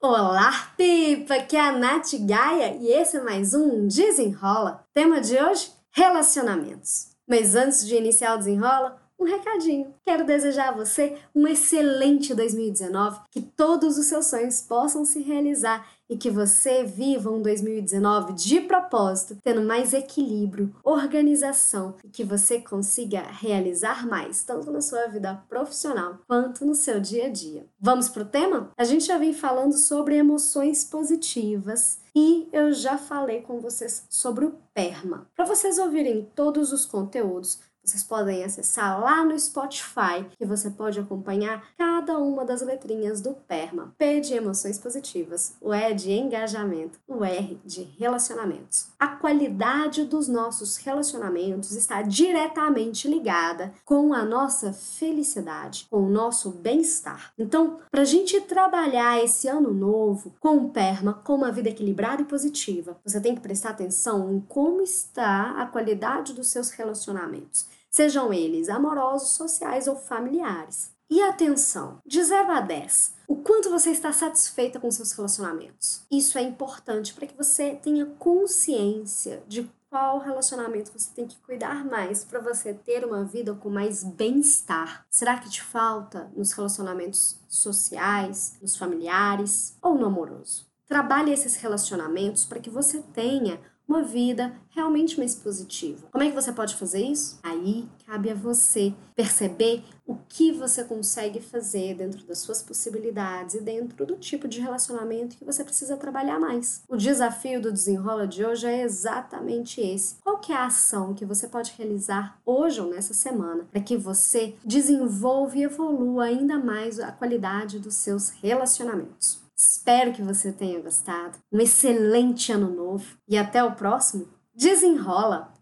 Olá, Pipa! Aqui é a Nath Gaia e esse é mais um Desenrola. Tema de hoje: relacionamentos. Mas antes de iniciar o Desenrola, um recadinho. Quero desejar a você um excelente 2019, que todos os seus sonhos possam se realizar e que você viva um 2019 de propósito, tendo mais equilíbrio, organização e que você consiga realizar mais, tanto na sua vida profissional quanto no seu dia a dia. Vamos pro tema? A gente já vem falando sobre emoções positivas e eu já falei com vocês sobre o PERMA. Para vocês ouvirem todos os conteúdos, vocês podem acessar lá no Spotify, que você pode acompanhar cada uma das letrinhas do PERMA. P de emoções positivas, o E de engajamento, o R de relacionamentos. A qualidade dos nossos relacionamentos está diretamente ligada com a nossa felicidade, com o nosso bem-estar. Então, para a gente trabalhar esse ano novo com o PERMA, com uma vida equilibrada e positiva, você tem que prestar atenção em como está a qualidade dos seus relacionamentos sejam eles amorosos, sociais ou familiares. E atenção, de 0 a 10, o quanto você está satisfeita com seus relacionamentos? Isso é importante para que você tenha consciência de qual relacionamento você tem que cuidar mais para você ter uma vida com mais bem-estar. Será que te falta nos relacionamentos sociais, nos familiares ou no amoroso? Trabalhe esses relacionamentos para que você tenha uma vida realmente mais positiva. Como é que você pode fazer isso? Aí cabe a você perceber o que você consegue fazer dentro das suas possibilidades e dentro do tipo de relacionamento que você precisa trabalhar mais. O desafio do desenrola de hoje é exatamente esse. Qual que é a ação que você pode realizar hoje ou nessa semana para que você desenvolva e evolua ainda mais a qualidade dos seus relacionamentos? Espero que você tenha gostado. Um excelente ano novo e até o próximo. Desenrola!